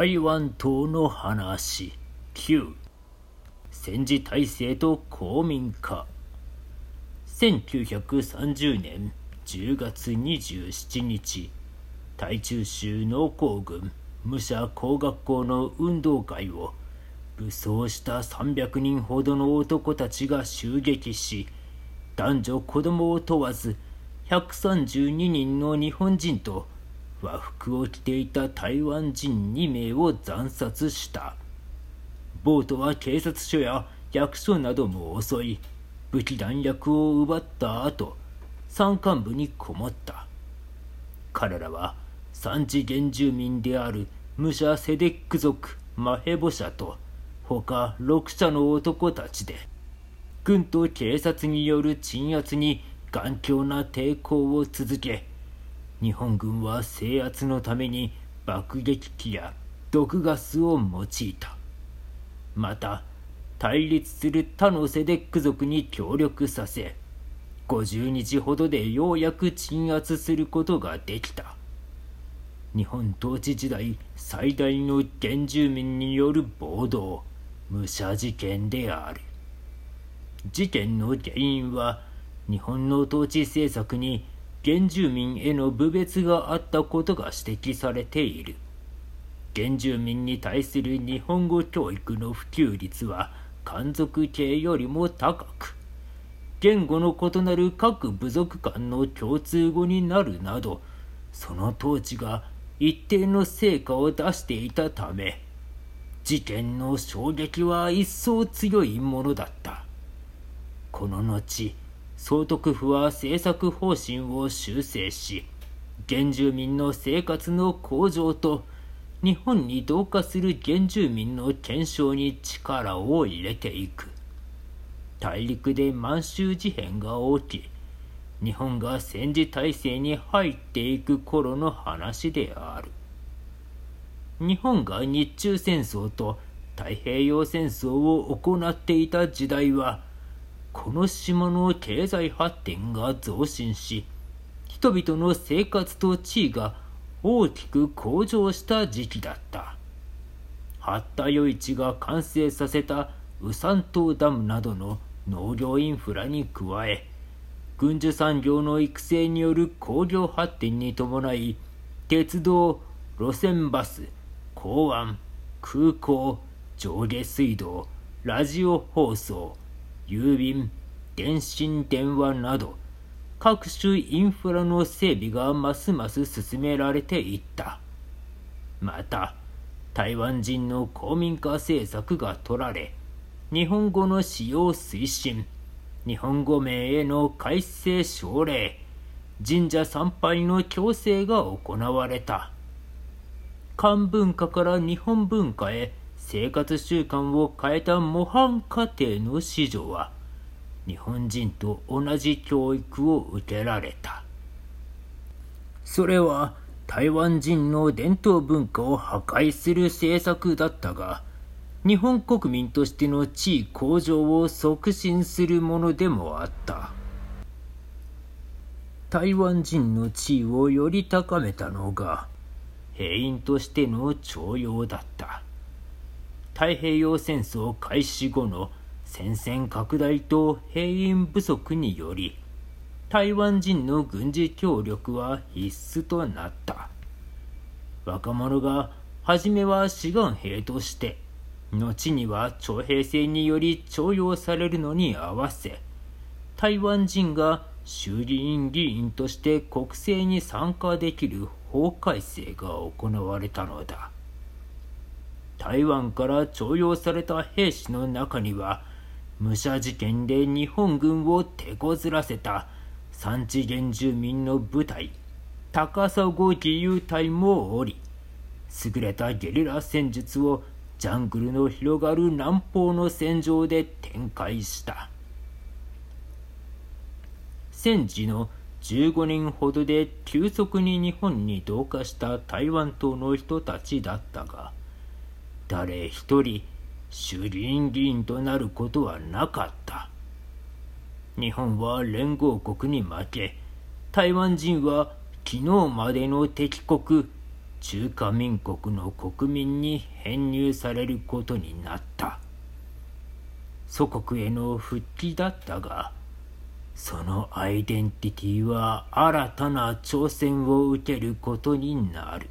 台湾島の話。9戦時体制と公民化。1930年10月27日。台中州農工軍武者工学校の運動会を武装した300人ほどの男たちが襲撃し男女子供を問わず132人の日本人と和服を着ていた台湾人2名を惨殺した。ボートは警察署や役所なども襲い武器弾薬を奪った後山間部にこもった。彼らは産地原住民である武者セデック族マヘボ社と他6社の男たちで軍と警察による鎮圧に頑強な抵抗を続け日本軍は制圧のために爆撃機や毒ガスを用いた。また対立する他のセデック族に協力させ50日ほどでようやく鎮圧することができた。日本統治時代最大の原住民による暴動武者事件である。事件の原因は日本の統治政策に原住民への侮蔑があったことが指摘されている。原住民に対する日本語教育の普及率は漢族系よりも高く言語の異なる各部族間の共通語になるなどその統治が一定の成果を出していたため事件の衝撃は一層強いものだった。この後総督府は政策方針を修正し原住民の生活の向上と日本に同化する原住民の検証に力を入れていく。大陸で満州事変が起き日本が戦時体制に入っていく頃の話である。日本が日中戦争と太平洋戦争を行っていた時代はこの島の経済発展が増進し人々の生活と地位が大きく向上した時期だった。八田余市が完成させた宇山島ダムなどの農業インフラに加え軍需産業の育成による工業発展に伴い鉄道路線バス港湾空港上下水道ラジオ放送郵便電信電話など各種インフラの整備がますます進められていった。また台湾人の公民化政策が取られ日本語の使用推進日本語名への改正奨励神社参拝の強制が行われた。漢文化から日本文化へ生活習慣を変えた模範家庭の子女は日本人と同じ教育を受けられた。それは台湾人の伝統文化を破壊する政策だったが日本国民としての地位向上を促進するものでもあった。台湾人の地位をより高めたのが兵員としての徴用だった。太平洋戦争開始後の戦線拡大と兵員不足により台湾人の軍事協力は必須となった。若者が初めは志願兵として後には徴兵制により徴用されるのに合わせ台湾人が衆議院議員として国政に参加できる法改正が行われたのだ。台湾から徴用された兵士の中には武者事件で日本軍を手こずらせた産地原住民の部隊高砂義勇隊もおり優れたゲリラ戦術をジャングルの広がる南方の戦場で展開した。戦時の15年ほどで急速に日本に同化した台湾島の人たちだったが誰一人衆議院議員となることはなかった。日本は連合国に負け台湾人は昨日までの敵国中華民国の国民に編入されることになった。祖国への復帰だったがそのアイデンティティは新たな挑戦を受けることになる。